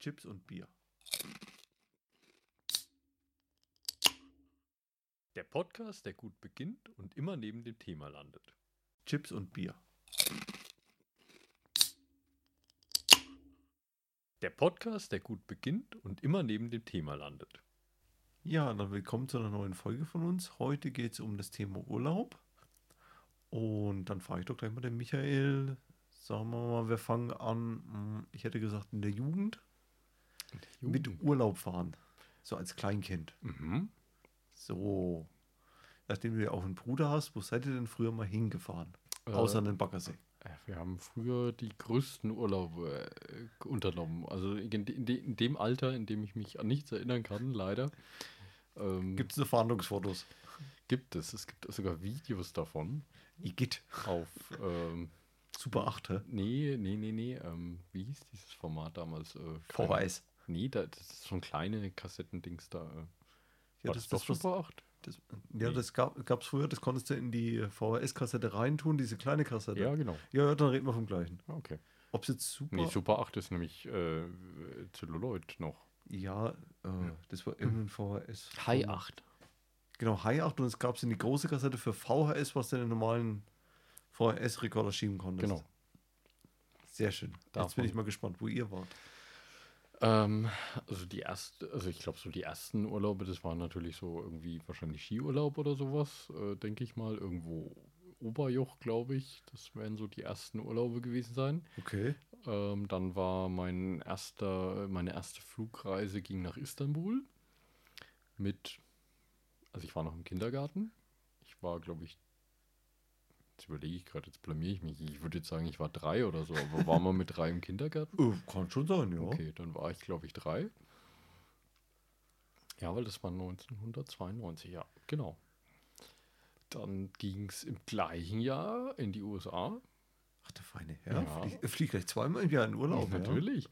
Chips und Bier. Der Podcast, der gut beginnt und immer neben dem Thema landet. Chips und Bier. Der Podcast, der gut beginnt und immer neben dem Thema landet. Ja, dann willkommen zu einer neuen Folge von uns. Heute geht es um das Thema Urlaub. Und dann frage ich doch gleich mal den Michael. Sagen wir mal, wir fangen an, hm, ich hätte gesagt, in der Jugend mit Urlaub fahren. So als Kleinkind. Mhm. So. Nachdem du ja auch einen Bruder hast, wo seid ihr denn früher mal hingefahren? Äh, Außer an den Baggersee. Äh, Wir haben früher die größten Urlaube äh, unternommen. Also in, de, in, de, in dem Alter, in dem ich mich an nichts erinnern kann, leider. Ähm, Gibt es so Fahndungsfotos? gibt es. Es gibt sogar Videos davon Igitt. auf. Ähm, Super 8, hä? nee, nee, nee, nee. Ähm, wie hieß dieses Format damals? Äh, VHS. Nee, da, das ist ein kleine Kassettendings da. äh. Ja, War das, das, das, doch Super 8? das, ja, das gab es früher, das konntest du in die VHS-Kassette reintun, diese kleine Kassette. Ja, genau. ja, ja, dann reden wir vom gleichen. Ah, Okay. Ob es jetzt super. Nee, Super 8 ist nämlich äh, Celluloid noch. ja, äh, das war irgendein VHS. High 8. Genau, High 8 und es gab es in die große Kassette für VHS, was du in den normalen VHS-Rekorder schieben konntest. Genau. Sehr schön. Jetzt Davon- bin ich mal gespannt, wo ihr wart. Ähm, also die erste, also ich glaube so die ersten Urlaube, das waren natürlich so irgendwie wahrscheinlich Skiurlaub oder sowas, äh, denke ich mal. Irgendwo Oberjoch, glaube ich. Das werden so die ersten Urlaube gewesen sein. Okay. Ähm, dann war mein erster, meine erste Flugreise ging nach Istanbul mit, also ich war noch im Kindergarten. Ich war, glaube ich, jetzt überlege ich gerade, jetzt blamier ich mich. Ich würde jetzt sagen, ich war drei oder so, aber war man mit drei im Kindergarten? Äh, kann schon sein, ja. Okay, dann war ich, glaube ich, drei. Ja, weil das war 1992, ja, genau. Dann ging es im gleichen Jahr in die USA. Ach, der feine Herr. Ja. Flieg, fliegt gleich zweimal im Jahr in Urlaub. Ja. Natürlich.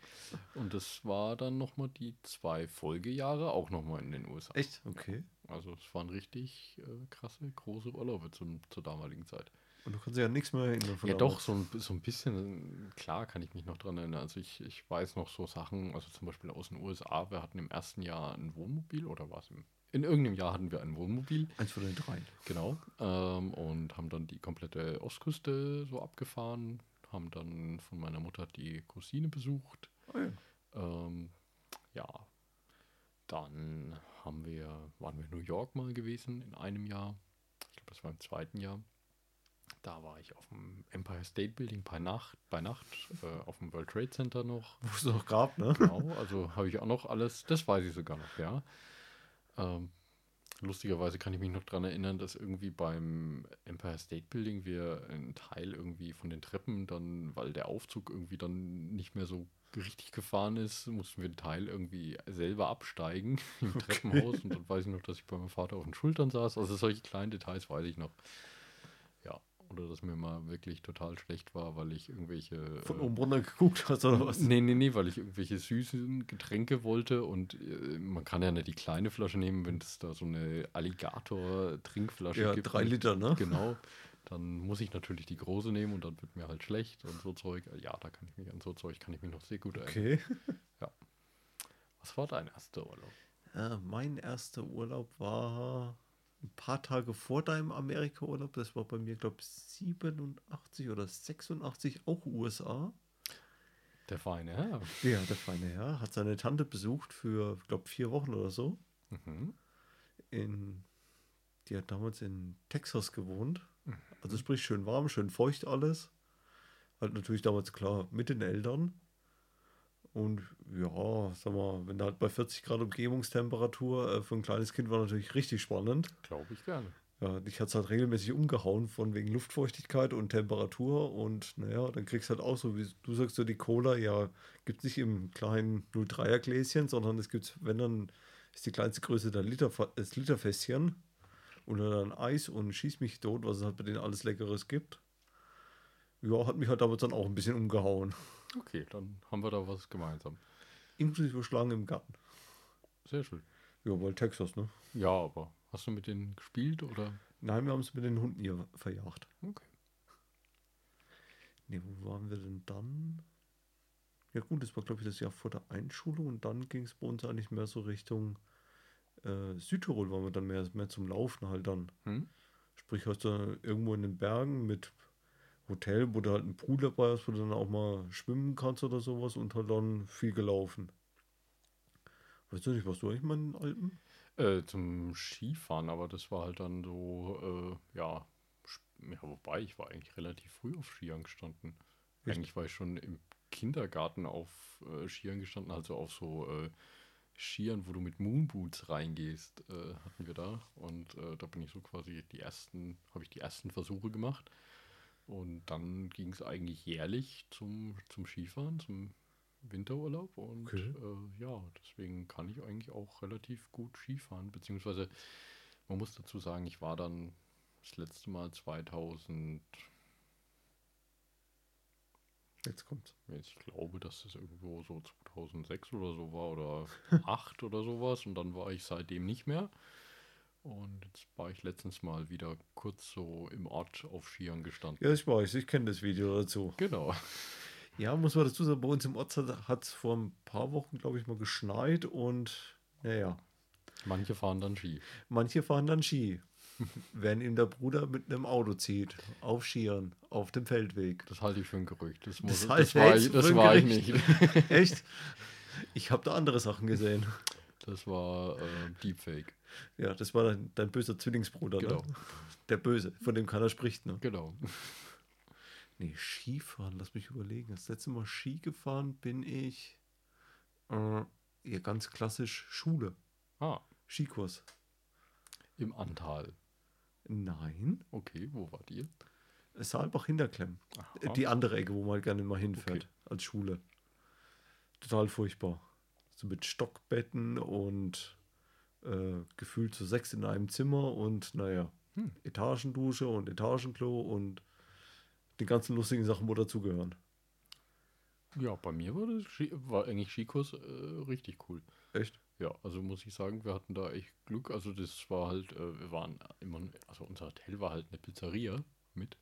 Und das war dann nochmal die zwei Folgejahre, auch nochmal in den USA. Echt? Okay. Also es waren richtig äh, krasse, große Urlaube zum, zur damaligen Zeit. Und du kannst ja nichts mehr erinnern von Ja, doch, so ein, so ein bisschen, klar kann ich mich noch dran erinnern. Also ich, ich weiß noch so Sachen, also zum Beispiel aus den USA, wir hatten im ersten Jahr ein Wohnmobil oder war es im, in irgendeinem Jahr hatten wir ein Wohnmobil, Eins von den dreien. genau, ähm, und haben dann die komplette Ostküste so abgefahren, haben dann von meiner Mutter die Cousine besucht. Oh ja. Ähm, ja, dann haben wir, waren wir in New York mal gewesen in einem Jahr. Ich glaube, das war im zweiten Jahr. Da war ich auf dem Empire State Building bei Nacht, bei Nacht äh, auf dem World Trade Center noch. Wo es noch gab, ne? Genau, also habe ich auch noch alles, das weiß ich sogar noch, ja. Ähm, lustigerweise kann ich mich noch daran erinnern, dass irgendwie beim Empire State Building wir einen Teil irgendwie von den Treppen dann, weil der Aufzug irgendwie dann nicht mehr so richtig gefahren ist, mussten wir einen Teil irgendwie selber absteigen im Treppenhaus und dann weiß ich noch, dass ich bei meinem Vater auf den Schultern saß. Also solche kleinen Details weiß ich noch. Ja, oder dass mir mal wirklich total schlecht war, weil ich irgendwelche Von äh, oben runter geguckt hast oder was? Nee, nee, nee, weil ich irgendwelche süßen Getränke wollte und äh, man kann ja nicht die kleine Flasche nehmen, wenn es da so eine Alligator-Trinkflasche Ja, gibt. drei mit- Liter, ne? Genau. Dann muss ich natürlich die große nehmen und dann wird mir halt schlecht und so Zeug. Ja, da kann ich mich an so Zeug kann ich mich noch sehr gut erinnern. Okay. Was war dein erster Urlaub? Ja, mein erster Urlaub war ein paar Tage vor deinem Amerika-Urlaub. Das war bei mir, glaube ich, 87 oder 86, auch USA. Der feine Herr. Ja, der feine Herr hat seine Tante besucht für, glaube vier Wochen oder so. Mhm. In, die hat damals in Texas gewohnt. Also sprich schön warm, schön feucht alles. Halt natürlich damals klar mit den Eltern. Und ja, sag mal, wenn da halt bei 40 Grad Umgebungstemperatur äh, für ein kleines Kind war natürlich richtig spannend. Glaube ich gerne. Ja, dich hat es halt regelmäßig umgehauen von wegen Luftfeuchtigkeit und Temperatur und naja, dann kriegst du halt auch so, wie du sagst, so die Cola, ja, gibt es nicht im kleinen 03er Gläschen, sondern es gibt, wenn dann ist die kleinste Größe der Liter, das Literfässchen und dann Eis und schieß mich tot, was es halt bei denen alles Leckeres gibt. Ja, hat mich halt damals dann auch ein bisschen umgehauen. Okay, dann haben wir da was gemeinsam. Inklusive Schlangen im Garten. Sehr schön. Ja, weil Texas, ne? Ja, aber hast du mit denen gespielt oder? Nein, wir haben es mit den Hunden hier verjagt. Okay. Ne, wo waren wir denn dann? Ja gut, das war glaube ich das Jahr vor der Einschulung und dann ging es bei uns eigentlich mehr so Richtung äh, Südtirol, waren wir dann mehr, mehr zum Laufen halt dann. Hm? Sprich, hast du irgendwo in den Bergen mit Hotel, wo du halt einen Pool dabei hast, wo du dann auch mal schwimmen kannst oder sowas und halt dann viel gelaufen. Weißt du nicht, was du eigentlich mal in den Alpen? Äh, zum Skifahren, aber das war halt dann so, äh, ja, ja, wobei ich war eigentlich relativ früh auf Skiern gestanden. Echt? Eigentlich war ich schon im Kindergarten auf äh, Skiern gestanden, also auf so äh, Skiern, wo du mit Moonboots reingehst, äh, hatten wir da. Und äh, da bin ich so quasi die ersten, habe ich die ersten Versuche gemacht. Und dann ging es eigentlich jährlich zum, zum Skifahren, zum Winterurlaub. Und Okay. äh, ja, deswegen kann ich eigentlich auch relativ gut Skifahren. Beziehungsweise, man muss dazu sagen, ich war dann das letzte Mal 2000, Jetzt kommt's. ich glaube, dass das irgendwo so 2006 oder so war oder 8 oder sowas. Und dann war ich seitdem nicht mehr. Und jetzt war ich letztens mal wieder kurz so im Ort auf Skiern gestanden. Ja, ich weiß, ich kenne das Video dazu. Genau. Ja, muss man dazu sagen, bei uns im Ort hat es vor ein paar Wochen, glaube ich, mal geschneit und naja, Manche fahren dann Ski. manche fahren dann Ski. Wenn ihm der Bruder mit einem Auto zieht, auf Skiern, auf dem Feldweg. Das halte ich für ein Gerücht. Das, Das muss, halte das, war, ich das war ich nicht. Echt? Ich habe da andere Sachen gesehen. Das war äh, Deepfake. Ja, das war dein, dein böser Zwillingsbruder, Genau. ne? Der Böse, von dem keiner spricht, ne? Genau. Nee, Skifahren, lass mich überlegen. Das letzte Mal Ski gefahren bin ich äh, ja, ganz klassisch Schule. Ah, Skikurs. im Antal. Nein, Okay, wo wart ihr? Saalbach Hinterklemm. Aha. Die andere Ecke, wo man gerne mal hinfährt Okay. als Schule. Total furchtbar. So mit Stockbetten und äh, gefühlt so sechs in einem Zimmer und naja, Hm. Etagendusche und Etagenklo und die ganzen lustigen Sachen, wo dazugehören. Ja, bei mir war das war eigentlich Skikurs äh, richtig cool. Echt? Ja, also muss ich sagen, wir hatten da echt Glück. Also das war halt, äh, wir waren immer, also unser Hotel war halt eine Pizzeria mit.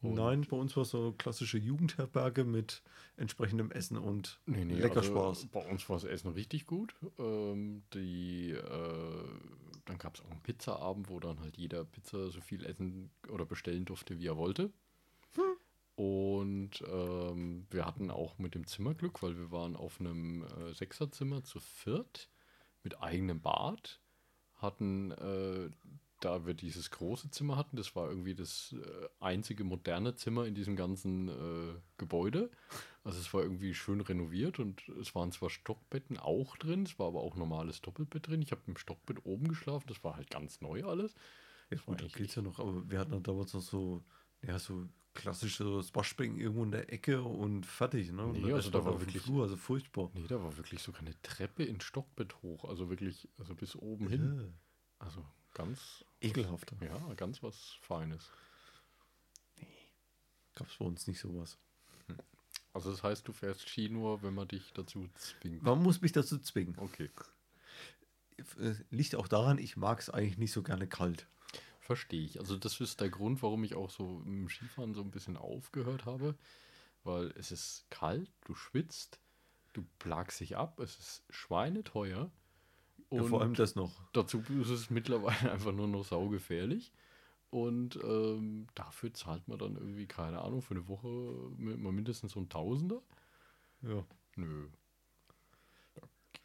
Und- Nein, bei uns war es so klassische Jugendherberge mit entsprechendem Essen und Nee, nee, lecker also Spaß. Bei uns war das Essen richtig gut. Ähm, die, äh, dann gab es auch einen Pizzaabend, wo dann halt jeder Pizza so viel essen oder bestellen durfte, wie er wollte. Und ähm, wir hatten auch mit dem Zimmer Glück, weil wir waren auf einem äh, Sechserzimmer zu viert mit eigenem Bad. Hatten, äh, da wir dieses große Zimmer hatten, das war irgendwie das äh, einzige moderne Zimmer in diesem ganzen äh, Gebäude. Also es war irgendwie schön renoviert und es waren zwar Stockbetten auch drin, es war aber auch normales Doppelbett drin. Ich habe im Stockbett oben geschlafen, das war halt ganz neu alles. Ja, Das war gut, da echt- geht's ja noch, aber wir hatten dann damals noch so, ja, so klassische so das Waschbecken irgendwo in der Ecke und fertig, ne? Nee, also da war wirklich- Flur, also furchtbar. Nee, da war wirklich sogar eine Treppe in Stockbett hoch, also wirklich, also bis oben hin. Also ganz, ekelhaft. ja, ganz was Feines. Gab's bei uns nicht sowas. Also das heißt, du fährst Ski nur, wenn man dich dazu zwingt. Man muss mich dazu zwingen. Okay, Äh, Liegt auch daran, ich mag es eigentlich nicht so gerne kalt. verstehe ich. Also das ist der Grund, warum ich auch so im Skifahren so ein bisschen aufgehört habe, weil es ist kalt, du schwitzt, du plagst dich ab, es ist schweineteuer. Ja, vor allem das noch. Dazu ist es mittlerweile einfach nur noch saugefährlich. Und ähm, dafür zahlt man dann irgendwie, keine Ahnung, für eine Woche mal mindestens so ein Tausender. Ja. Nö. Da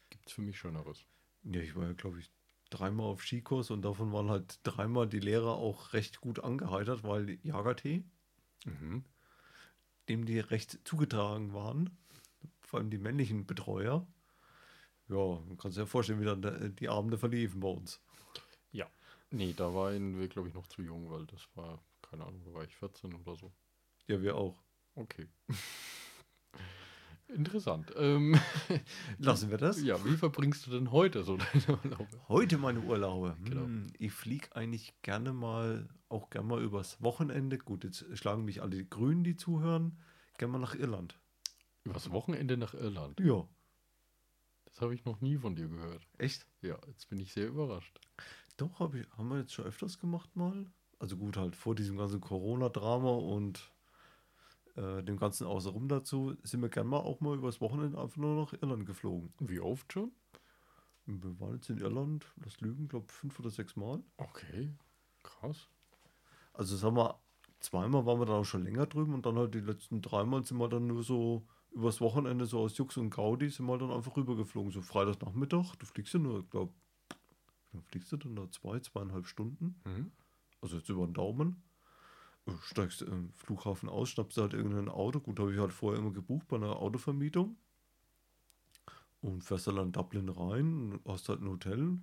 gibt es für mich Schöneres. Ja, ich war ja, glaube ich, dreimal auf Skikurs und davon waren halt dreimal die Lehrer auch recht gut angeheitert, weil Jagertee, Mhm. dem die recht zugetragen waren, vor allem die männlichen Betreuer. Ja, man kann sich ja vorstellen, wie dann der- die Abende verliefen bei uns. Ja. Nee, da waren wir, glaube ich, noch zu jung, weil das war, keine Ahnung, da war ich 14 oder so. Ja, wir auch. Okay. Interessant. Ähm, Lassen wir das? ja, wie verbringst du denn heute so deine Urlaube? Heute meine Urlaube. Genau. Hm, ich fliege eigentlich gerne mal, auch gerne mal übers Wochenende. Gut, jetzt schlagen mich alle die Grünen, die zuhören, gerne mal nach Irland. Übers Wochenende nach Irland. Ja, Das habe ich noch nie von dir gehört. echt? Ja, jetzt bin ich sehr überrascht. Doch, hab ich, haben wir jetzt schon öfters gemacht mal. Also gut, halt vor diesem ganzen Corona-Drama und äh, dem Ganzen außenrum dazu sind wir gern mal auch mal übers Wochenende einfach nur nach Irland geflogen. Wie oft schon? Wir waren jetzt in Irland, das Lügen, glaube fünf oder sechs Mal. Okay, krass. Also sagen wir, zweimal waren wir dann auch schon länger drüben und dann halt die letzten dreimal sind wir dann nur so übers Wochenende so aus Jux und Gaudi sind wir dann einfach rübergeflogen. So Freitagnachmittag, du fliegst ja nur, ich glaube, fliegst du dann da zwei, zweieinhalb Stunden. Mhm. Also jetzt über den Daumen. Du steigst im Flughafen aus, schnappst halt irgendein Auto. Gut, habe ich halt vorher immer gebucht bei einer Autovermietung. Und fährst dann in Dublin rein, hast halt ein Hotel.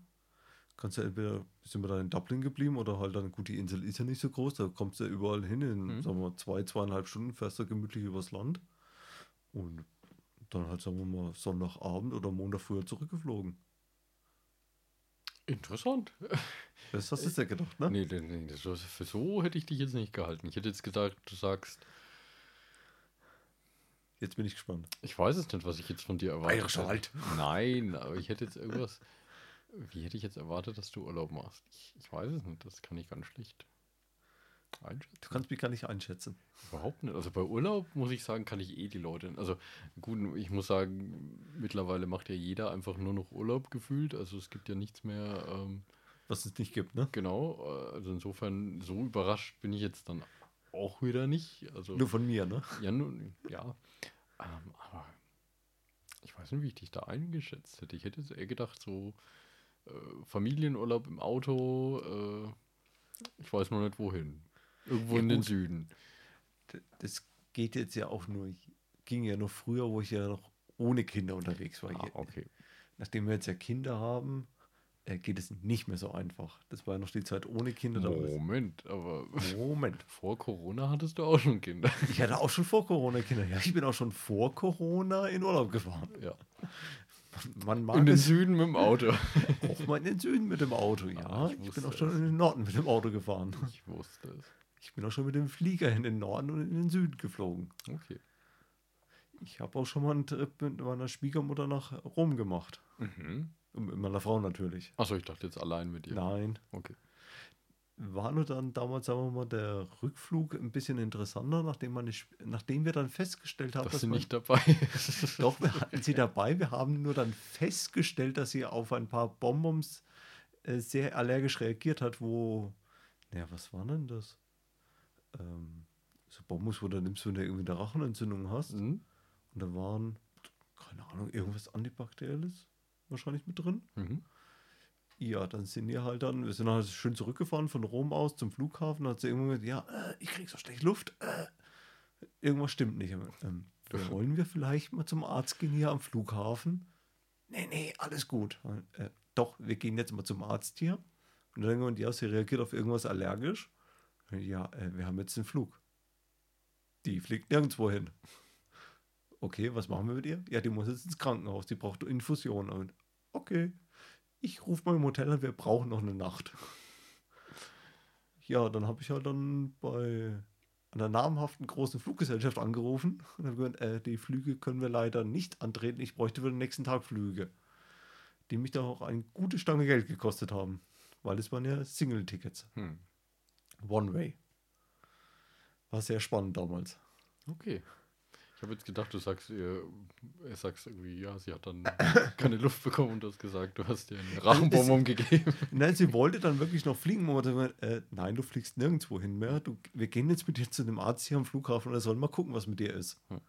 Kannst ja entweder, sind wir da in Dublin geblieben oder halt dann, gut, die Insel ist ja nicht so groß, da kommst du ja überall hin. In, Mhm. sagen wir mal, zwei, zweieinhalb Stunden fährst du gemütlich übers Land. Und dann halt, sagen wir mal, Sonntagabend oder Montag früher zurückgeflogen. Interessant. Das hast du dir gedacht, ne? Nee, nee, nee, das, für so hätte ich dich jetzt nicht gehalten. Ich hätte jetzt gesagt, du sagst, Jetzt bin ich gespannt. ich weiß es nicht, was ich jetzt von dir erwarte. Bayerischer Wald. Nein, aber ich hätte jetzt irgendwas. Wie hätte ich jetzt erwartet, dass du Urlaub machst? Ich, ich weiß es nicht, das kann ich ganz schlecht. Du kannst mich gar nicht einschätzen. Überhaupt nicht. Also bei Urlaub muss ich sagen, kann ich eh die Leute. Also gut, ich muss sagen, mittlerweile macht ja jeder einfach nur noch Urlaub gefühlt. Also es gibt ja nichts mehr. Ähm, Was es nicht gibt, ne? genau. äh, Also insofern so überrascht bin ich jetzt dann auch wieder nicht. Also Nur von mir, ne? ja, nun, ja. Ähm, aber ich weiß nicht, wie ich dich da eingeschätzt hätte. Ich hätte eher gedacht, so äh, Familienurlaub im Auto, äh, ich weiß noch nicht wohin. Irgendwo Ja, in den. Süden. Das geht jetzt ja auch nur, ging ja noch früher, wo ich ja noch ohne Kinder unterwegs war. Ah, okay. Nachdem wir jetzt ja Kinder haben, äh, geht es nicht mehr so einfach. Das war ja noch die Zeit ohne Kinder. Moment, aber Moment. vor Corona hattest du auch schon Kinder. Ich hatte auch schon vor Corona Kinder. Ja, ich bin auch schon vor Corona in Urlaub gefahren. Ja. Man mag In den Süden mit dem Auto. auch mal in den Süden mit dem Auto. Ja, Ah, ich ich, bin auch schon in den Norden mit dem Auto gefahren. Ich wusste es. Ich bin auch schon mit dem Flieger in den Norden und in den Süden geflogen. Okay. Ich habe auch schon mal einen Trip mit meiner Schwiegermutter nach Rom gemacht. Mhm. Mit meiner Frau natürlich. Achso, ich dachte jetzt allein mit dir. Nein. Okay. War nur dann damals, sagen wir mal, der Rückflug ein bisschen interessanter, nachdem, man nicht, nachdem wir dann festgestellt haben, Das sind man- nicht dabei. Doch, wir hatten sie dabei. Wir haben nur dann festgestellt, dass sie auf ein paar Bonbons äh, sehr allergisch reagiert hat, wo. Naja, was war denn das? Ähm, so Bonbons, wo du nimmst, wenn du irgendwie eine Rachenentzündung hast. Mhm. Und da waren, keine Ahnung, irgendwas Antibakterielles wahrscheinlich mit drin. Mhm. Ja, dann sind wir halt dann, wir sind halt schön zurückgefahren von Rom aus zum Flughafen. Da hat sie irgendwann gesagt, ja, äh, ich krieg so schlecht Luft. Äh, irgendwas stimmt nicht. Ähm, wollen wir vielleicht mal zum Arzt gehen hier am Flughafen? Nee, nee, alles gut. Äh, doch, wir gehen jetzt mal zum Arzt hier. Und dann wir, ja, sie reagiert auf irgendwas allergisch. Ja, äh, wir haben jetzt einen Flug. Die fliegt nirgendwo hin. Okay, was machen wir mit ihr? Ja, die muss jetzt ins Krankenhaus, die braucht Infusion. Und okay, ich rufe mal im Hotel an, wir brauchen noch eine Nacht. Ja, dann habe ich halt dann bei einer namhaften großen Fluggesellschaft angerufen und habe gesagt, äh, die Flüge können wir leider nicht antreten, ich bräuchte für den nächsten Tag Flüge. Die mich da auch eine gute Stange Geld gekostet haben, weil es waren ja Single-Tickets. Hm. One-Way. War sehr spannend damals. Okay. Ich habe jetzt gedacht, du sagst ihr, er sagst irgendwie, ja, sie hat dann keine Luft bekommen und du hast gesagt, du hast ihr einen Rachenbonbon gegeben. Nein, sie wollte dann wirklich noch fliegen. Und gesagt, äh, nein, du fliegst nirgendwo hin mehr. Du, wir gehen jetzt mit dir zu einem Arzt hier am Flughafen und er soll mal gucken, was mit dir ist. Hm.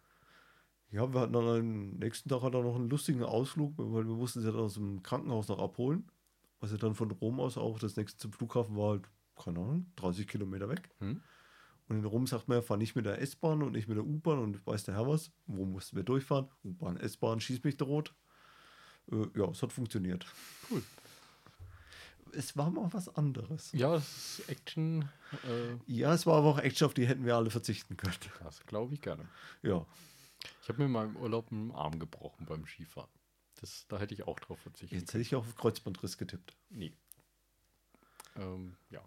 Ja, wir hatten dann am nächsten Tag hat er noch einen lustigen Ausflug, weil wir mussten sie dann aus dem Krankenhaus noch abholen. Was ja dann von Rom aus auch das nächste zum Flughafen war halt, keine Ahnung, 30 Kilometer weg. Hm? Und in Rom sagt man, fahr nicht mit der S-Bahn und nicht mit der U-Bahn und weiß der Herr was. Wo mussten wir durchfahren? U-Bahn, S-Bahn, schieß mich der rot. Äh, ja, es hat funktioniert. Cool. Es war mal was anderes. Ja, das ist Action, äh, Ja, es war aber auch Action, auf die hätten wir alle verzichten können. das glaube ich gerne. Ja. Ich habe mir in meinem Urlaub einen Arm gebrochen beim Skifahren. Das, da hätte ich auch drauf verzichtet. Jetzt hätte ich auch auf Kreuzbandriss getippt. Nee. Ähm, ja.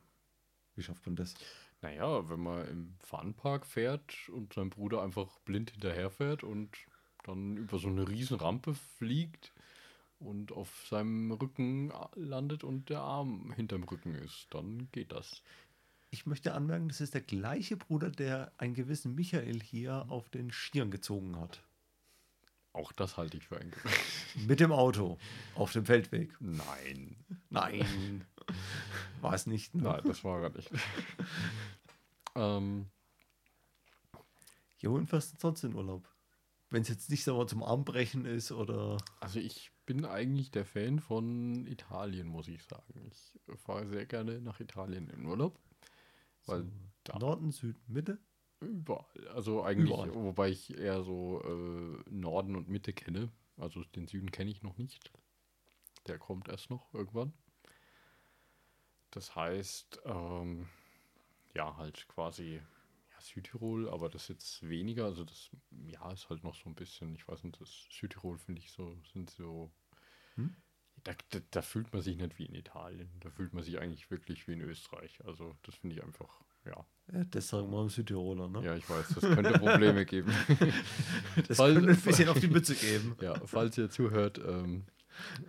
Wie schafft man das? Naja, wenn man im Funpark fährt und sein Bruder einfach blind hinterherfährt und dann über so eine riesen Rampe fliegt und auf seinem Rücken landet und der Arm hinterm Rücken ist, dann geht das. Ich möchte anmerken, das ist der gleiche Bruder, der einen gewissen Michael hier auf den Stirn gezogen hat. Auch das halte ich für ein Gerücht. Mit dem Auto auf dem Feldweg. Nein. Nein. War es nicht. Ne? Nein, das war gar nicht. ähm, Ja, wohin fährst du sonst in Urlaub? Wenn es jetzt nicht so zum Armbrechen ist oder. also ich bin eigentlich der Fan von Italien, muss ich sagen. Ich fahre sehr gerne nach Italien in Urlaub. Weil so da Norden, Süden, Mitte? überall. Also eigentlich, Überall. wobei ich eher so äh, Norden und Mitte kenne. Also den Süden kenne ich noch nicht. Der kommt erst noch irgendwann. Das heißt, ähm, ja, halt quasi ja, Südtirol, aber das jetzt weniger. Also das, ja, ist halt noch so ein bisschen, ich weiß nicht, das Südtirol finde ich so, sind so. Hm? Da, da, da fühlt man sich nicht wie in Italien. Da fühlt man sich eigentlich wirklich wie in Österreich. Also das finde ich einfach, ja. Ja, das sagen wir im Südtiroler, ne? Ja, ich weiß, das könnte Probleme geben. das Weil- könnte ein bisschen auf die Mütze geben. Ja, falls ihr zuhört, ähm,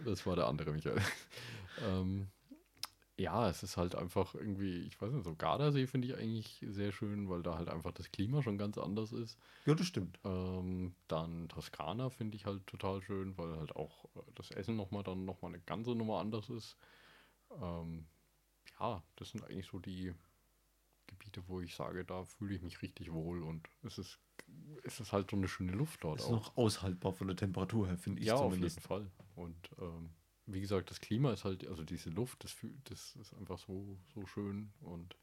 das war der andere Michael. ähm, ja, es ist halt einfach irgendwie, ich weiß nicht, so Gardasee finde ich eigentlich sehr schön, weil da halt einfach das Klima schon ganz anders ist. Ja, das stimmt. Ähm, dann Toskana finde ich halt total schön, weil halt auch äh, das Essen nochmal dann nochmal eine ganze Nummer anders ist. Ähm, ja, das sind eigentlich so die Gebiete, wo ich sage, da fühle ich mich richtig wohl und es ist, es ist halt so eine schöne Luft dort Ist auch. noch aushaltbar von der Temperatur her, finde ich ja, auf zumindest. jeden Fall. Und ähm, wie gesagt, das Klima ist halt, also diese Luft, das, das ist einfach so, so schön und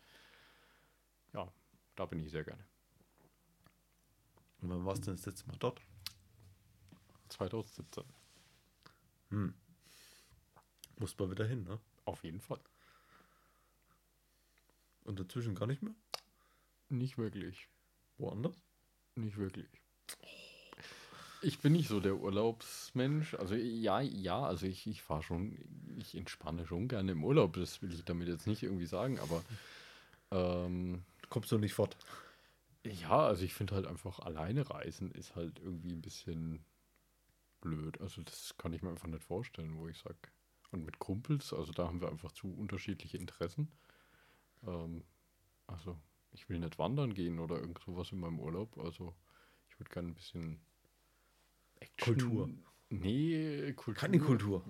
ja, da bin ich sehr gerne. Und wann warst du denn das letzte Mal dort? 2017, Hm. Muss mal wieder hin, ne? auf jeden Fall. Und dazwischen gar nicht mehr? Nicht wirklich. Woanders? Nicht wirklich. Ich bin nicht so der Urlaubsmensch. Also ja, ja, also ich, ich fahre schon, ich entspanne schon gerne im Urlaub. Das will ich damit jetzt nicht irgendwie sagen, aber ähm, Du kommst doch nicht fort. ja, also ich finde halt einfach alleine reisen ist halt irgendwie ein bisschen blöd. Also das kann ich mir einfach nicht vorstellen, wo ich sage. Und mit Kumpels, also da haben wir einfach zu unterschiedliche Interessen. Ähm, also ich will nicht wandern gehen oder irgend sowas in meinem Urlaub. Also ich würde gerne ein bisschen Action. Kultur. Nee, Kultur. Keine Kultur.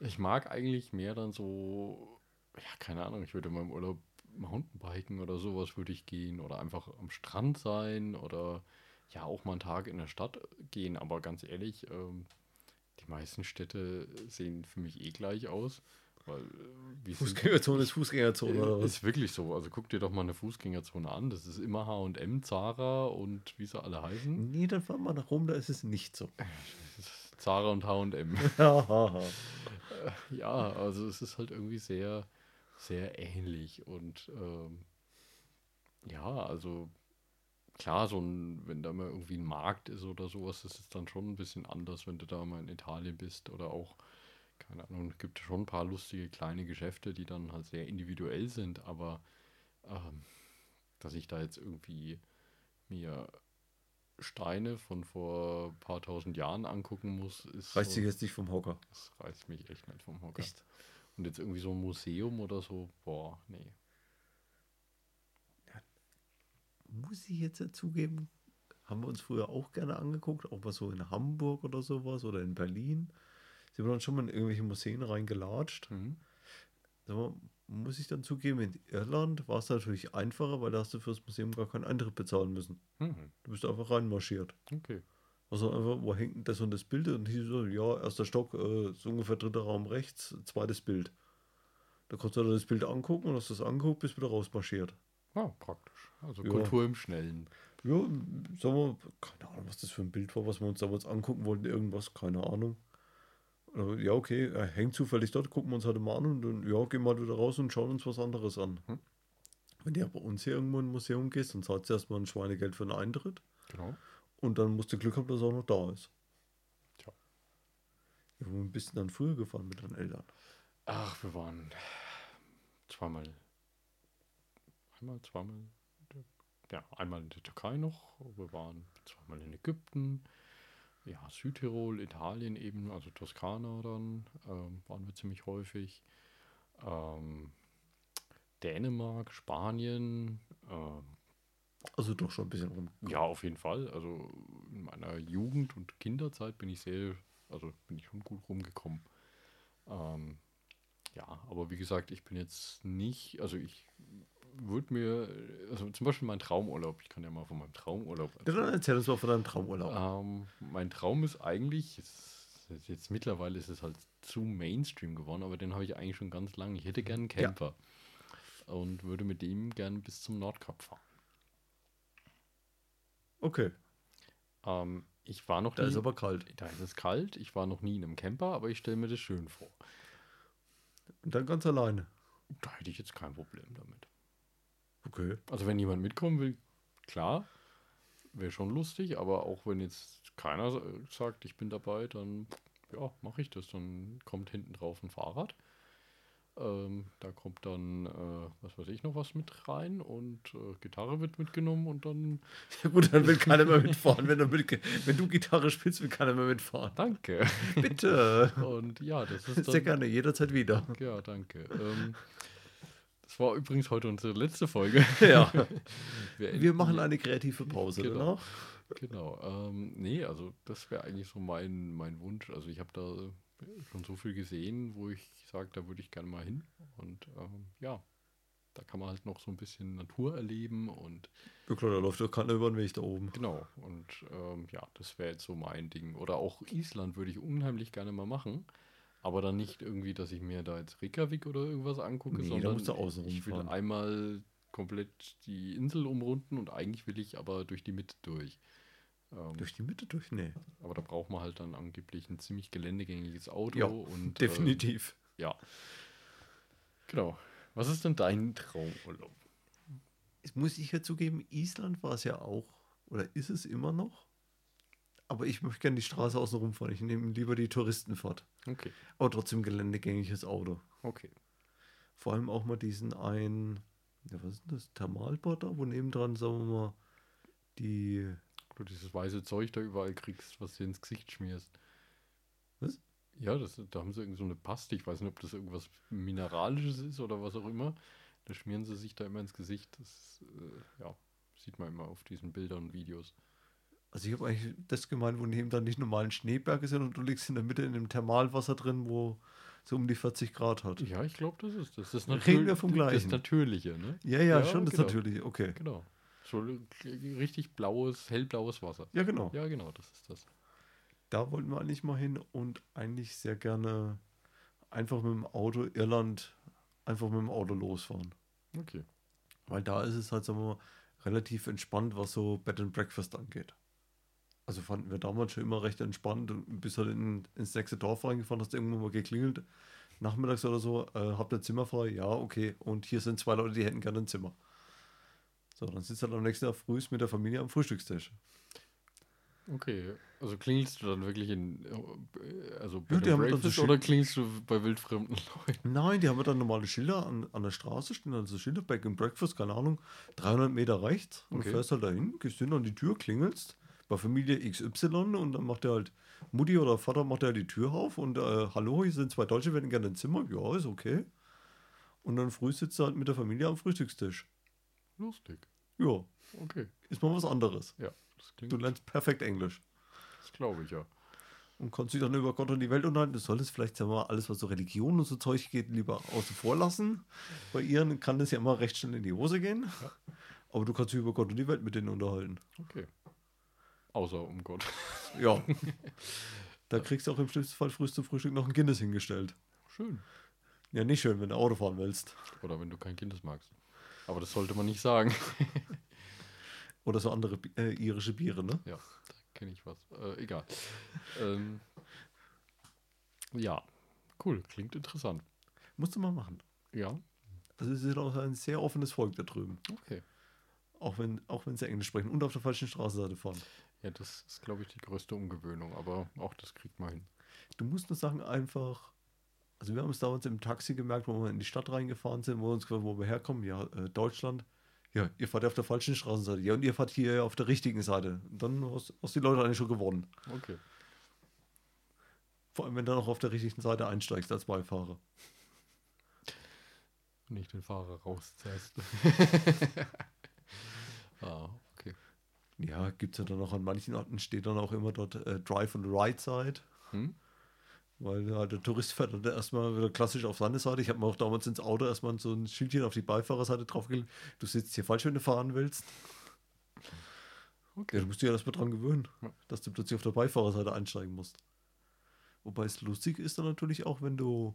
Ich mag eigentlich mehr dann so, ja, keine Ahnung, ich würde in meinem Urlaub Mountainbiken oder sowas würde ich gehen oder einfach am Strand sein oder ja auch mal einen Tag in der Stadt gehen. Aber ganz ehrlich, ähm, die meisten Städte sehen für mich eh gleich aus. Weil, äh, Fußgängerzone ist Fußgängerzone oder äh, was? Ist wirklich so. Also guck dir doch mal eine Fußgängerzone an. Das ist immer H&M, Zara und wie sie alle heißen. Nee, dann fahren wir nach Rom, da ist es nicht so. Zara und H&M. Ja, also es ist halt irgendwie sehr, sehr ähnlich und ähm, ja, also klar, so ein, wenn da mal irgendwie ein Markt ist oder sowas, ist dann schon ein bisschen anders, wenn du da mal in Italien bist oder auch, keine Ahnung, es gibt schon ein paar lustige kleine Geschäfte, die dann halt sehr individuell sind, aber ähm, dass ich da jetzt irgendwie mir Steine von vor ein paar tausend Jahren angucken muss, ist Reißt so- dich jetzt nicht vom Hocker. das reißt mich echt nicht vom Hocker. Echt? Und jetzt irgendwie so ein Museum oder so, boah, nee. Muss ich jetzt ja zugeben, haben wir uns früher auch gerne angeguckt, auch mal so in Hamburg oder sowas oder in Berlin. Sind wir dann schon mal in irgendwelche Museen reingelatscht. Mhm. Mal, muss ich dann zugeben, in Irland war es natürlich einfacher, weil da hast du fürs Museum gar keinen Eintritt bezahlen müssen. Mhm. Du bist einfach reinmarschiert. Okay. Also einfach, wo hängt denn das und das Bild? Und hieß so, ja, erster Stock, äh, so ungefähr dritter Raum rechts, zweites Bild. Da konntest du dann das Bild angucken und hast das angeguckt, bist wieder rausmarschiert. Ja, praktisch. Also Ja. Kultur im Schnellen. Ja, sagen wir, keine Ahnung, was das für ein Bild war, was wir uns damals angucken wollten, irgendwas, keine Ahnung. Ja, okay, er hängt zufällig dort, gucken wir uns halt mal an und dann, ja, gehen mal wieder raus und schauen uns was anderes an. Hm. Wenn du bei uns hier irgendwo in ein Museum gehst, dann zahlst du erstmal ein Schweinegeld für einen Eintritt Genau. und dann musst du Glück haben, dass er auch noch da ist. Tja. Ja, wo bist du dann früher gefahren mit deinen Eltern? Ach, wir waren zweimal, einmal, zweimal, ja, einmal in der Türkei noch. Wir waren zweimal in Ägypten. Ja, Südtirol, Italien eben, also Toskana dann, ähm, waren wir ziemlich häufig. Ähm, Dänemark, Spanien. ähm, Also doch schon ein bisschen rum. ja, auf jeden Fall. Also in meiner Jugend und Kinderzeit bin ich sehr, also bin ich schon gut rumgekommen. Ähm, ja, aber wie gesagt, ich bin jetzt nicht, also ich würde mir, also zum Beispiel mein Traumurlaub, ich kann ja mal von meinem Traumurlaub Ja, dann erzähl uns mal von deinem Traumurlaub. Ähm, mein Traum ist eigentlich, jetzt, jetzt mittlerweile ist es halt zu Mainstream geworden, aber den habe ich eigentlich schon ganz lange. Ich hätte gern einen Camper und würde mit dem gern bis zum Nordkap fahren. Okay, Ähm, ich war noch da nie, ist aber kalt. da ist es kalt, ich war noch nie in einem Camper, aber ich stelle mir das schön vor. Und dann ganz alleine. Da hätte ich jetzt kein Problem damit. Okay. Also wenn jemand mitkommen will, klar, wäre schon lustig, aber auch wenn jetzt keiner sa- sagt, ich bin dabei, dann ja, mache ich das. Dann kommt hinten drauf ein Fahrrad. Ähm, da kommt dann, äh, was weiß ich, noch was mit rein und äh, Gitarre wird mitgenommen und dann, Ja gut, dann will keiner mehr mitfahren. Wenn du, mit, wenn du Gitarre spielst, will keiner mehr mitfahren. danke. Bitte. Und ja, das ist Sehr dann, gerne, jederzeit wieder. ja, danke. Ähm, das war übrigens heute unsere letzte Folge. Ja. Wir, Wir machen eine kreative Pause Genau. danach. Genau. Ähm, nee, also das wäre eigentlich so mein, mein Wunsch. Also ich habe da schon so viel gesehen, wo ich sage, da würde ich gerne mal hin. Und ähm, ja, da kann man halt noch so ein bisschen Natur erleben und Ja klar, da läuft doch keiner über den Weg da oben. genau. Und ähm, ja, das wäre jetzt so mein Ding. Oder auch Island würde ich unheimlich gerne mal machen. Aber dann nicht irgendwie, dass ich mir da jetzt Reykjavik oder irgendwas angucke, Nee, da sondern ich will einmal komplett die Insel umrunden und eigentlich will ich aber durch die Mitte durch. Ähm, Durch die Mitte durch? Nee. aber da braucht man halt dann angeblich ein ziemlich geländegängiges Auto Ja, und Definitiv. Äh, ja. Genau. Was ist denn dein Traumurlaub? Jetzt muss ich ja zugeben, Island war es ja auch, oder ist es immer noch. Aber ich möchte gerne die Straße außen rumfahren. Ich nehme lieber die Touristenfahrt. Okay. Aber trotzdem geländegängiges Auto. Okay. Vor allem auch mal diesen ein, ja, was ist denn das? Thermalbad da, wo nebendran, sagen wir mal, die. Du dieses weiße Zeug da überall kriegst, was du ins Gesicht schmierst. Was? Ja, das, da haben sie irgend so eine Paste. Ich weiß nicht, ob das irgendwas Mineralisches ist oder was auch immer. Da schmieren sie sich da immer ins Gesicht. Das äh, ja, sieht man immer auf diesen Bildern und Videos. Also ich habe eigentlich das gemeint, wo neben dann nicht normalen Schneeberge sind und du liegst in der Mitte in dem Thermalwasser drin, wo so um die 40 Grad hat. Ja, ich glaube, das ist das. das Reden wir vom Das. Natürliche, ne? Ja, ja, Ja, schon das genau. natürlich. Okay. Genau. So richtig blaues, hellblaues Wasser. Ja, genau. Ja, genau, das ist das. Da wollten wir eigentlich mal hin und eigentlich sehr gerne einfach mit dem Auto Irland einfach mit dem Auto losfahren. Okay. Weil da ist es halt, sagen wir mal, relativ entspannt, was so Bed and Breakfast angeht. Also fanden wir damals schon immer recht entspannt. Du bist halt in, ins nächste Dorf reingefahren, hast irgendwann mal geklingelt, nachmittags oder so, äh, habt ihr Zimmer frei? Ja, okay. Und hier sind zwei Leute, die hätten gerne ein Zimmer. So, dann sitzt halt am nächsten Tag früh mit der Familie am Frühstückstisch. Okay. Also klingelst du dann wirklich in also Ja, haben dann so Breakfast schön- oder klingelst du bei wildfremden Leuten? Nein, die haben dann normale Schilder an, an der Straße, stehen dann so Schilder, Back and Breakfast, keine Ahnung, 300 Meter rechts. Und Okay. fährst halt dahin, gehst hin an die Tür, klingelst bei Familie XY und dann macht er halt, Mutti oder Vater macht er die Tür auf und äh, hallo, hier sind zwei Deutsche, hätten gerne ein Zimmer. Ja, ist okay. Und dann früh sitzt er halt mit der Familie am Frühstückstisch. Lustig. Ja, Okay. ist mal was anderes. Ja, das klingt, Du lernst perfekt Englisch das glaube ich ja. und kannst dich dann über Gott und die Welt unterhalten. Du solltest vielleicht, wir mal, alles, was so Religion und so Zeug geht, lieber außen vor lassen. Bei ihren kann das ja immer recht schnell in die Hose gehen. Aber du kannst dich über Gott und die Welt mit denen unterhalten. Okay. Außer um Gott. Ja. da kriegst du auch im schlimmsten Fall früh zum Frühstück noch ein Guinness hingestellt. Schön. Ja, nicht schön, wenn du Auto fahren willst. Oder wenn du kein Kindes magst. Aber das sollte man nicht sagen. Oder so andere äh, irische Biere, ne? Ja, da kenne ich was. Äh, egal. ähm, ja, cool. Klingt interessant. Musst du mal machen. Ja, Also es ist auch ein sehr offenes Volk da drüben. okay. Auch wenn, auch wenn sie Englisch sprechen und auf der falschen Straßenseite fahren. Ja, das ist, glaube ich, die größte Umgewöhnung. Aber auch das kriegt man hin. Du musst nur Sachen einfach. Also wir haben es damals im Taxi gemerkt, wo wir in die Stadt reingefahren sind, wo wir uns gefragt, wo wir herkommen. Ja, äh, Deutschland. Ja, ihr fahrt ja auf der falschen Straßenseite. Ja, und ihr fahrt hier auf der richtigen Seite. Und dann hast, hast die Leute eigentlich schon gewonnen. Okay. Vor allem, wenn du dann auch auf der richtigen Seite einsteigst als Beifahrer. nicht den Fahrer rauszerrst. ah, okay. Ja, gibt es ja dann auch an manchen Orten, steht dann auch immer dort äh, Drive on the right side. Hm? Weil ja, der Tourist fährt dann erstmal wieder klassisch auf seine Seite. Ich habe mir auch damals ins Auto erstmal so ein Schildchen auf die Beifahrerseite draufgelegt. Du sitzt hier falsch, wenn du fahren willst. Okay. Ja, du musst dich ja erstmal dran gewöhnen, Ja. dass du plötzlich auf der Beifahrerseite einsteigen musst. Wobei es lustig ist dann natürlich auch, wenn du.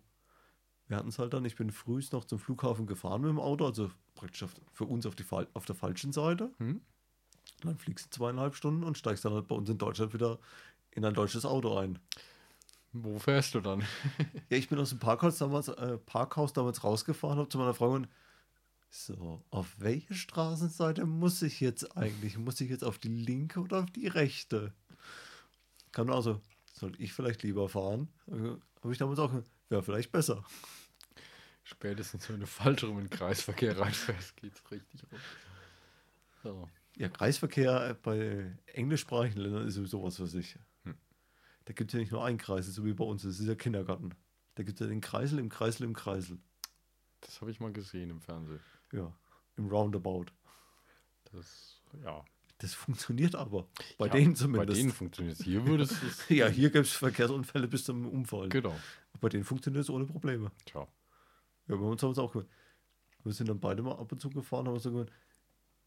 Wir hatten es halt dann, ich bin frühst noch zum Flughafen gefahren mit dem Auto, also praktisch auf, für uns auf, die, auf der falschen Seite. Hm? Dann fliegst du zweieinhalb Stunden und steigst dann halt bei uns in Deutschland wieder in ein deutsches Auto ein. Wo fährst du dann? Ja, ich bin aus dem Parkhaus damals, äh, Parkhaus damals rausgefahren, habe zu meiner Frau und so, auf welche Straßenseite muss ich jetzt eigentlich? Muss ich jetzt auf die linke oder auf die rechte? Kann also, soll ich vielleicht lieber fahren? Habe ich damals auch, gesagt, wäre vielleicht besser. Spätestens, wenn du falsch rum in den Kreisverkehr reinfährst, geht's richtig rum. So. Ja, Kreisverkehr bei englischsprachigen Ländern ist sowieso was für sich. Da gibt es ja nicht nur einen Kreisel, so wie bei uns, das ist ja Kindergarten. Da gibt es ja den Kreisel im Kreisel im Kreisel. Das habe ich mal gesehen im Fernsehen. Ja, im Roundabout. Das, ja. Das funktioniert aber. Bei ja, denen zumindest. Bei denen funktioniert es. Hier würde es. ja, hier gibt es Verkehrsunfälle bis zum Umfallen. genau. Bei denen funktioniert es ohne Probleme. Tja. Ja, bei uns haben wir es auch gehört. Wir sind dann beide mal ab und zu gefahren, haben wir so gehört,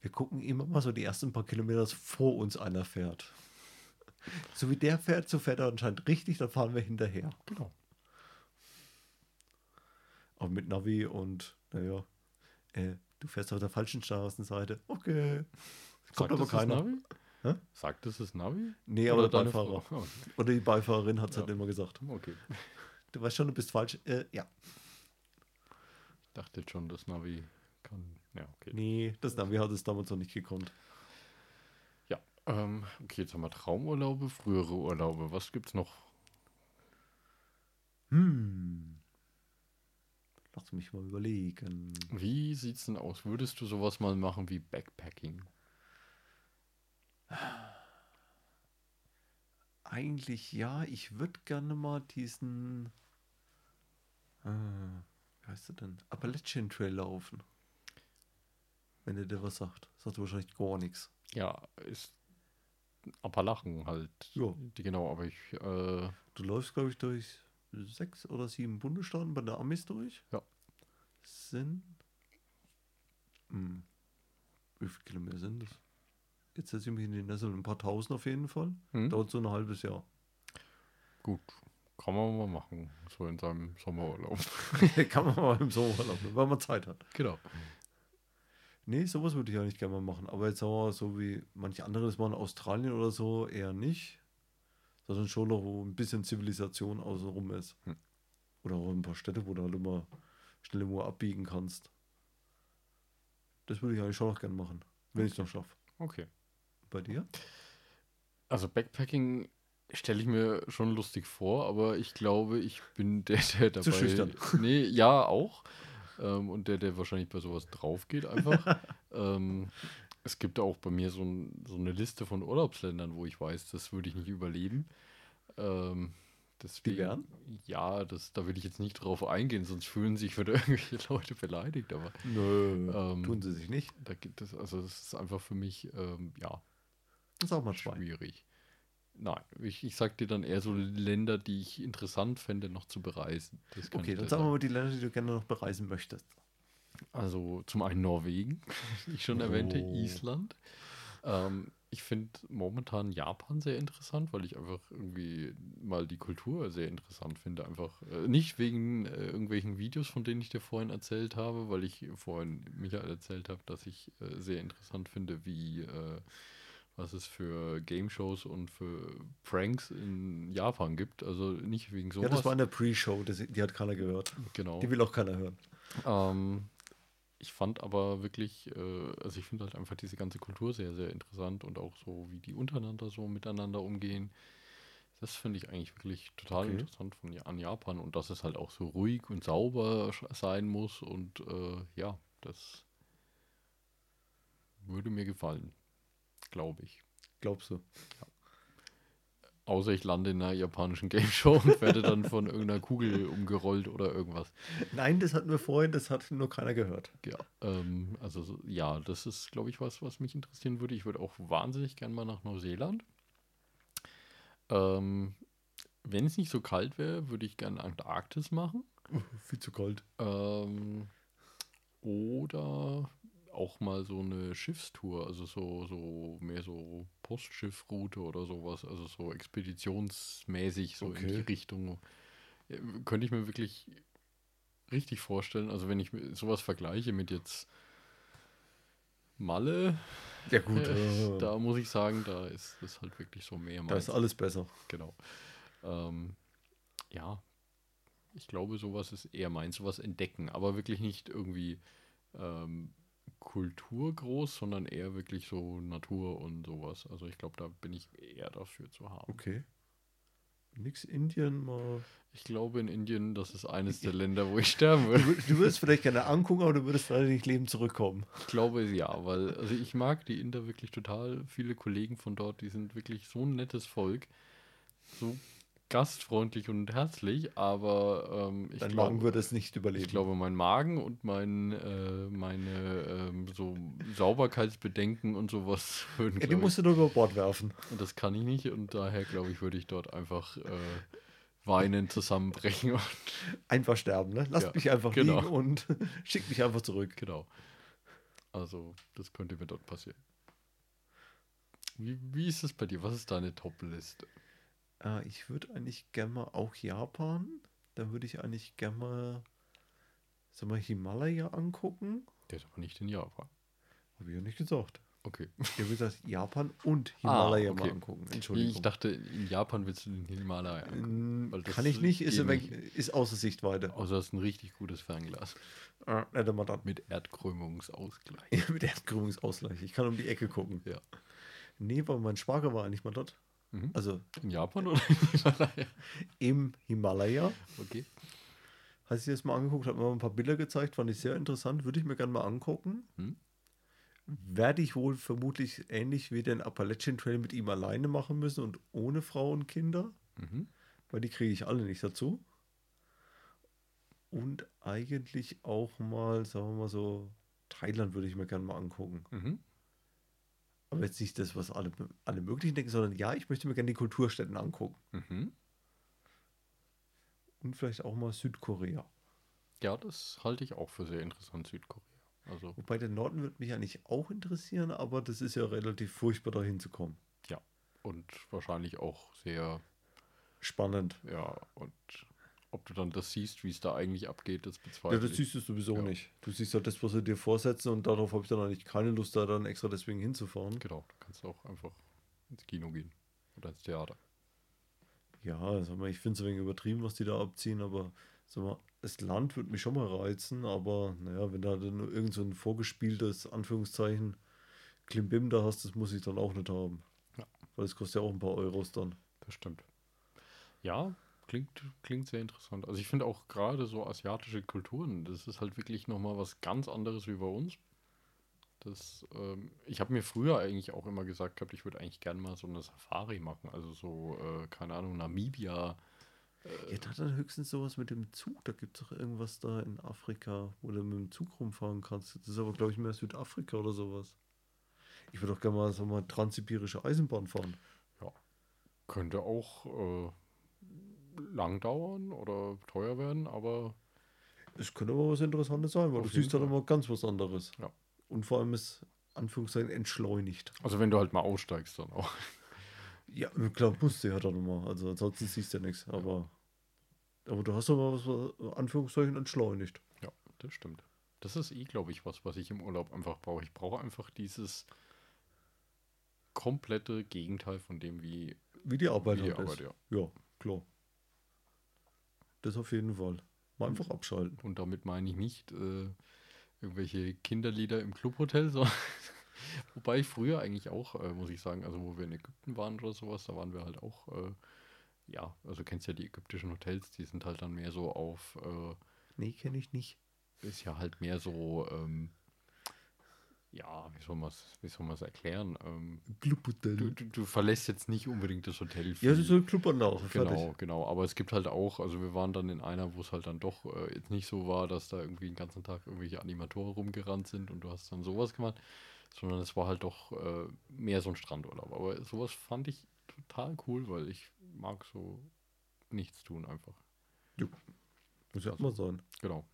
wir gucken immer mal so die ersten paar Kilometer, dass vor uns einer fährt. So wie der fährt, so fährt er anscheinend richtig, dann fahren wir hinterher. Genau. Aber mit Navi und, naja, äh, du fährst auf der falschen Straßenseite. Okay. Kommt Sagt aber keiner. Navi? Hä? Sagt es das Navi? Nee, aber der Beifahrer. Frau? Oh, Oder die Beifahrerin hat es Ja. halt immer gesagt. okay. Du weißt schon, du bist falsch. Äh, ja. Ich dachte jetzt schon, das Navi kann. Ja, okay. Nee, das Navi hat es damals noch nicht gekonnt. Ähm, okay, jetzt haben wir Traumurlaube, frühere Urlaube. Was gibt's noch? Hm. Lass mich mal überlegen. Wie sieht's denn aus? Würdest du sowas mal machen wie Backpacking? Eigentlich ja, ich würde gerne mal diesen. Äh, wie heißt der denn? Appalachian Trail laufen. Wenn er dir was sagt. Sagt er wahrscheinlich gar nichts. Ja, ist Appalachen halt. Ja. Die, genau, aber ich, äh, Du läufst, glaube ich, durch sechs oder sieben Bundesstaaten bei der Amis durch. Ja. Sind. Hm, wie viele Kilometer sind das? Jetzt setze ich mich in die Nessel, ein paar tausend auf jeden Fall. hm? Dauert so ein halbes Jahr. gut, kann man mal machen, so in seinem Sommerurlaub. Kann man mal im Sommer laufen, weil man Zeit hat. genau. Nee, sowas würde ich eigentlich gerne mal machen. Aber jetzt sagen wir so wie manche andere das machen, Australien oder so, eher nicht. Sondern schon noch, wo ein bisschen Zivilisation außenrum ist. Hm. Oder auch ein paar Städte, wo du halt immer schnell irgendwo abbiegen kannst. Das würde ich eigentlich schon noch gerne machen, wenn ich es noch schaffe. Okay. Bei dir? Also Backpacking stelle ich mir schon lustig vor, aber ich glaube, ich bin der, der dabei. Zu schüchtern. Nee, ja, auch. Ähm, und der, der wahrscheinlich bei sowas drauf geht einfach. ähm, es gibt auch bei mir so, ein, so eine Liste von Urlaubsländern, wo ich weiß, das würde ich nicht überleben. Ähm, deswegen, wären? Ja, das, da will ich jetzt nicht drauf eingehen, sonst fühlen sich wieder irgendwelche Leute beleidigt. Aber Nö, Ähm, tun sie sich nicht. da gibt es, also das ist einfach für mich, ähm, ja, Das ist auch mal schwierig. Nein, ich, ich sag dir dann eher so Länder, die ich interessant fände, noch zu bereisen. Okay, dann sagen wir mal die Länder, die du gerne noch bereisen möchtest. Also zum einen Norwegen, wie ich schon erwähnte, Oh. Island. Ähm, ich finde momentan Japan sehr interessant, weil ich einfach irgendwie mal die Kultur sehr interessant finde. Einfach äh, nicht wegen äh, irgendwelchen Videos, von denen ich dir vorhin erzählt habe, weil ich vorhin Michael erzählt habe, dass ich äh, sehr interessant finde, wie äh, was es für Game Shows und für Pranks in Japan gibt. Also nicht wegen sowas. Ja, das war in der Pre-Show, die hat keiner gehört. genau. Die will auch keiner hören. Ähm, ich fand aber wirklich, äh, also ich finde halt einfach diese ganze Kultur sehr, sehr interessant und auch so, wie die untereinander so miteinander umgehen. Das finde ich eigentlich wirklich total Okay. interessant von, an Japan und dass es halt auch so ruhig und sauber sein muss und äh, ja, das würde mir gefallen, glaube ich. Glaubst du? Außer ich lande in einer japanischen Game Show und werde dann von irgendeiner Kugel umgerollt oder irgendwas. Nein, das hatten wir vorhin, das hat nur keiner gehört. Ja, ähm, also so- ja, das ist, glaube ich, was, was mich interessieren würde. Ich würde auch wahnsinnig gern mal nach Neuseeland. Ähm, wenn es nicht so kalt wäre, würde ich gerne Antarktis machen. Viel zu kalt. Ähm, oder auch mal so eine Schiffstour, also so, so mehr so Postschiffroute oder sowas, also so expeditionsmäßig, so in die Okay. Richtung. Könnte ich mir wirklich richtig vorstellen. Also wenn ich sowas vergleiche mit jetzt Malle, Ja gut, äh, äh, da muss ich sagen, da ist das halt wirklich so mehr da ist alles besser. Genau. Ähm, ja, ich glaube, sowas ist eher meins, sowas entdecken, aber wirklich nicht irgendwie ähm, Kultur groß, sondern eher wirklich so Natur und sowas. Also ich glaube, da bin ich eher dafür zu haben. Okay. Nix Indien mal. Ich glaube, in Indien, das ist eines der Länder, wo ich sterben Du, würde. wür- du würdest vielleicht gerne angucken, aber du würdest leider nicht lebend zurückkommen. Ich glaube ja, weil also ich mag die Inder wirklich total. Viele Kollegen von dort, die sind wirklich so ein nettes Volk. So gastfreundlich und herzlich, aber ähm, ich Dein glaube, Magen würde es nicht überleben. Ich glaube, mein Magen und mein, äh, meine ähm, so Sauberkeitsbedenken und sowas würden, ja, die glaub musst du nur über Bord werfen. und das kann ich nicht und daher glaube ich, würde ich dort einfach äh, weinend zusammenbrechen und Einfach sterben, ne? Lass Ja, mich einfach genau. liegen und schick mich einfach zurück. genau. Also, das könnte mir dort passieren. Wie, wie ist es bei dir? Was ist deine Top-Liste? Äh, ich würde eigentlich gerne mal auch Japan. Dann würde ich eigentlich gerne mal, sag mal, Himalaya angucken. Der ist aber nicht in Japan. Habe ich ja nicht gesagt. Okay. Ich habe gesagt, Japan und Himalaya Ah, okay. mal angucken. Entschuldigung. Ich dachte, in Japan willst du den Himalaya. angucken, das Kann ich nicht, ist, nicht. ist außer Sichtweite. Außer es ist ein richtig gutes Fernglas. Äh, dann. Mit Erdkrümmungsausgleich. Ja, mit Erdkrümmungsausgleich. Ich kann um die Ecke gucken. Ja. Nee, weil mein Schwager war eigentlich mal dort. Mhm. Also In Japan oder in Himalaya? im Himalaya. Okay. Hast du dir das mal angeguckt, hat mir mal ein paar Bilder gezeigt, fand ich sehr interessant, würde ich mir gerne mal angucken. Hm? Werde ich wohl vermutlich ähnlich wie den Appalachian Trail mit ihm alleine machen müssen und ohne Frau und Kinder, Mhm. weil die kriege ich alle nicht dazu. Und eigentlich auch mal, sagen wir mal so, Thailand würde ich mir gerne mal angucken. Mhm. Aber jetzt nicht das, was alle, alle möglichen denken, sondern ja, ich möchte mir gerne die Kulturstätten angucken. Mhm. Und vielleicht auch mal Südkorea. Ja, das halte ich auch für sehr interessant, Südkorea. Also, Wobei der Norden würde mich eigentlich auch interessieren, aber das ist ja relativ furchtbar, da hinzukommen. ja. Und wahrscheinlich auch sehr, Spannend. ja, und ob du dann das siehst, wie es da eigentlich abgeht, das Ja, bezweifle das ich. siehst du sowieso Ja. nicht. Du siehst ja das, was sie dir vorsetzen und darauf habe ich dann eigentlich keine Lust, da dann extra deswegen hinzufahren. Genau, du kannst auch einfach ins Kino gehen oder ins Theater. Ja, mal, ich finde es ein wenig übertrieben, was die da abziehen, aber sag mal, das Land würde mich schon mal reizen, aber naja, wenn da dann nur irgend so ein vorgespieltes, Anführungszeichen, Klimbim da hast, das muss ich dann auch nicht haben. Ja. Weil es kostet ja auch ein paar Euros dann. Das stimmt. Ja, klingt, klingt sehr interessant. Also ich finde auch gerade so asiatische Kulturen, das ist halt wirklich nochmal was ganz anderes wie bei uns. Das, ähm, ich habe mir früher eigentlich auch immer gesagt gehabt, ich würde eigentlich gerne mal so eine Safari machen. Also so, äh, keine Ahnung, Namibia. Ja, da dann höchstens sowas mit dem Zug. Da gibt es doch irgendwas da in Afrika, wo du mit dem Zug rumfahren kannst. Das ist aber, glaube ich, mehr Südafrika oder sowas. Ich würde doch gerne mal so mal transsibirische Eisenbahn fahren. Könnte auch äh, lang dauern oder teuer werden, aber Es könnte aber was Interessantes sein, weil du siehst dann Fall. immer ganz was anderes. Ja. Und vor allem ist, Anführungszeichen, entschleunigt. also wenn du halt mal aussteigst dann auch. Ja, klar, musst du ja dann mal. Also ansonsten siehst du ja nichts. Aber, aber du hast aber was, was, Anführungszeichen, entschleunigt. Ja, das stimmt. Das ist eh, glaube ich, was, was ich im Urlaub einfach brauche. Ich brauche einfach dieses komplette Gegenteil von dem, wie Wie die Arbeit Wie die halt Arbeit, ist. Ja, klar. Das auf jeden Fall. Mal einfach abschalten. Und damit meine ich nicht äh, irgendwelche Kinderlieder im Clubhotel, so. Wobei ich früher eigentlich auch, äh, muss ich sagen, also wo wir in Ägypten waren oder sowas, da waren wir halt auch, äh, ja, also kennst ja die ägyptischen Hotels, die sind halt dann mehr so auf, äh, Nee, kenne ich nicht. ist ja halt mehr so, ähm, ja, wie soll man es wie soll man's erklären? Ähm, Clubhotel. du, du, du verlässt jetzt nicht unbedingt das Hotel. Ja, viel. das ist so ein Clubanlage. Genau, Fertig. genau. Aber es gibt halt auch, also wir waren dann in einer, wo es halt dann doch äh, jetzt nicht so war, dass da irgendwie den ganzen Tag irgendwelche Animatoren rumgerannt sind und du hast dann sowas gemacht, sondern es war halt doch äh, mehr so ein Strandurlaub. Aber sowas fand ich total cool, weil ich mag so nichts tun einfach. Muss ja auch mal sein. Genau.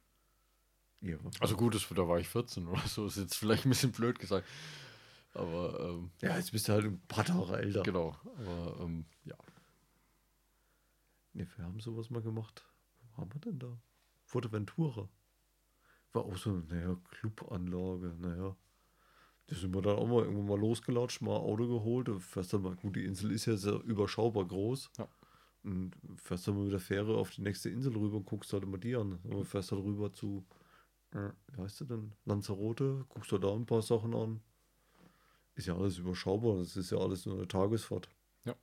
Also gut, das, da war ich 14 oder so, ist jetzt vielleicht ein bisschen blöd gesagt. Aber ähm, ja, jetzt bist du halt ein paar Tage älter. genau, aber ähm, ja. Nee, wir haben sowas mal gemacht. Wo haben wir denn da? Fuerteventura. War auch so, naja, Clubanlage, naja. Da sind wir dann auch mal irgendwann mal losgelatscht, mal Auto geholt. Fährst dann mal, gut, die Insel ist ja sehr überschaubar groß. Ja. Und fährst dann mal mit der Fähre auf die nächste Insel rüber und guckst halt immer die an. Und fährst halt rüber zu, wie heißt du denn? Lanzarote, guckst du da ein paar Sachen an. Ist ja alles überschaubar, das ist ja alles nur eine Tagesfahrt. Ja.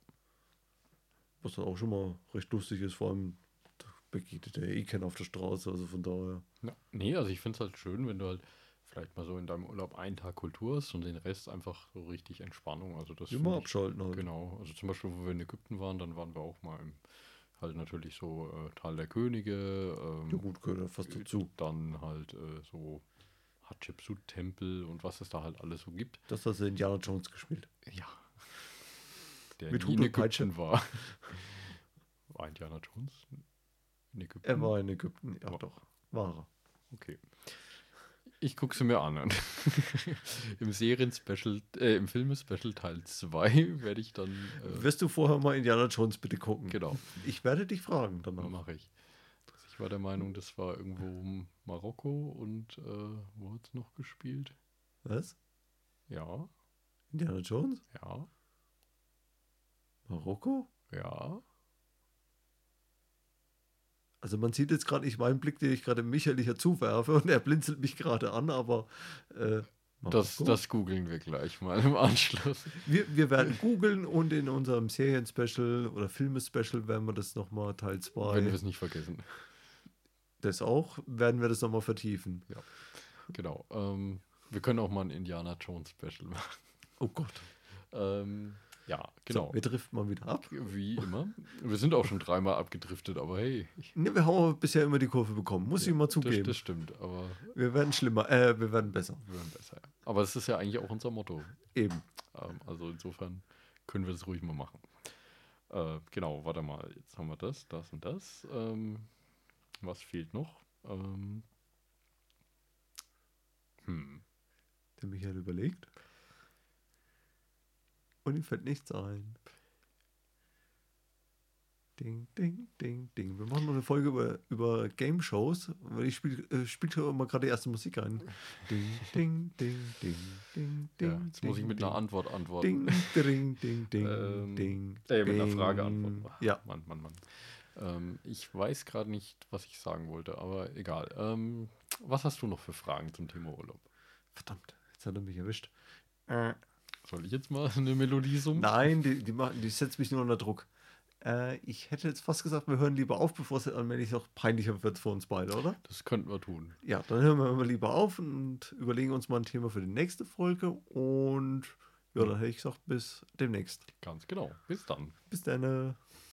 Was dann auch schon mal recht lustig ist, vor allem da begegnet ja eh keiner auf der Straße, also von daher. Ja, nee, also ich finde es halt schön, wenn du halt vielleicht mal so in deinem Urlaub einen Tag Kultur hast und den Rest einfach so richtig Entspannung. Also das Immer abschalten halt. Genau, also zum Beispiel, wo wir in Ägypten waren, dann waren wir auch mal im halt natürlich so äh, Tal der Könige, ähm, Ja gut, gehört fast dazu. dann halt äh, so Hatschepsut-Tempel und was es da halt alles so gibt. Das hast du Indiana Jones gespielt. Ja. Der Mit nie in. Ägypten war. War Indiana Jones in Ägypten? Er war in Ägypten, ja Ja. doch. War er. Okay. Ich gucke sie mir an. Im Serien-Special, äh, im Film-Special Teil 2 werde ich dann. Äh, Wirst du vorher mal Indiana Jones bitte gucken? genau, Ich werde dich fragen danach. mache ich. Ich war der Meinung, das war irgendwo um Marokko und äh, wo hat es noch gespielt? Was? Ja, Indiana Jones? ja, Marokko? ja. Also man sieht jetzt gerade nicht meinen Blick, den ich gerade Michael hier zuwerfe und er blinzelt mich gerade an, aber äh, Das, das googeln wir gleich mal im Anschluss. Wir, wir werden googeln und in unserem Serien-Special oder Filme-Special werden wir das nochmal Teil Wenn 2, wir es nicht vergessen. das auch, werden wir das nochmal vertiefen. Genau. Ähm, wir können auch mal ein Indiana Jones Special machen. Oh Gott. Ähm, ja, genau. So, wir driften mal wieder ab. Wie immer. Wir sind auch schon dreimal abgedriftet, aber hey. Ne, wir haben bisher immer die Kurve bekommen, muss ich mal das, zugeben. das stimmt, aber Wir werden schlimmer, äh, wir werden besser. wir werden besser. Ja. Aber es ist ja eigentlich auch unser Motto. Eben. Ähm, also insofern können wir das ruhig mal machen. Äh, genau, warte mal. Jetzt haben wir das, das und das. Ähm, was fehlt noch? Ähm, hm. Der Michael überlegt. Und ihm fällt nichts ein. Ding, ding, ding, ding. Wir machen noch eine Folge über, über Game Shows, weil ich spiele äh, spiel immer gerade die erste Musik ein. Ding, ding, ding, ding, ding, ding. Ja, jetzt muss ich ding, mit ding, einer Antwort antworten. Ding, ding, ding, ding, Ähm, ding. Äh, mit einer ding. Frage antworten. Ja, Mann, Mann, Mann. Ähm, ich weiß gerade nicht, was ich sagen wollte, aber egal. Ähm, was hast du noch für Fragen zum Thema Urlaub? verdammt, jetzt hat er mich erwischt. Äh, Soll ich jetzt mal eine Melodie summen? Nein, die, die, machen- die setzt mich nur unter Druck. Äh, ich hätte jetzt fast gesagt, wir hören lieber auf, bevor es allmählich noch peinlicher wird für uns beide, oder? Das könnten wir tun. Ja, dann hören wir mal lieber auf und überlegen uns mal ein Thema für die nächste Folge. Und ja, dann hätte ich gesagt, bis demnächst. Ganz genau. Bis dann. Bis dann.